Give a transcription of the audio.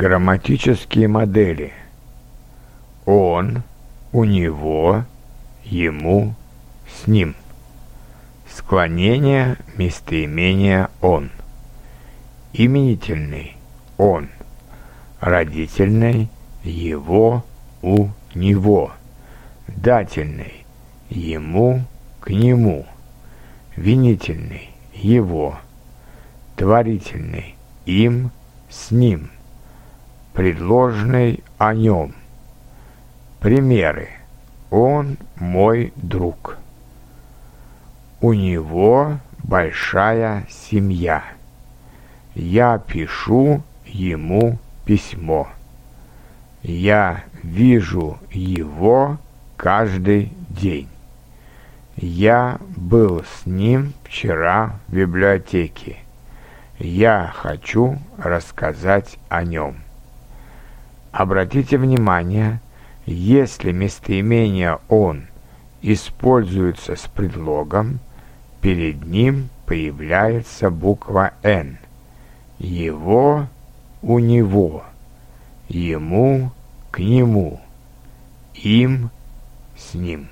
Грамматические модели. Он, у него, ему, с ним. Склонение местоимения «он». Именительный «он». Родительный «его», «у», «него». Дательный «ему», «к нему». Винительный «его». Творительный «им», «с ним». Предложный «о нем». Примеры. Он мой друг. У него большая семья. Я пишу ему письмо. Я вижу его каждый день. Я был с ним вчера в библиотеке. Я хочу рассказать о нем. Обратите внимание, если местоимение «он» используется с предлогом, перед ним появляется буква «н». Его у него, ему к нему, им с ним.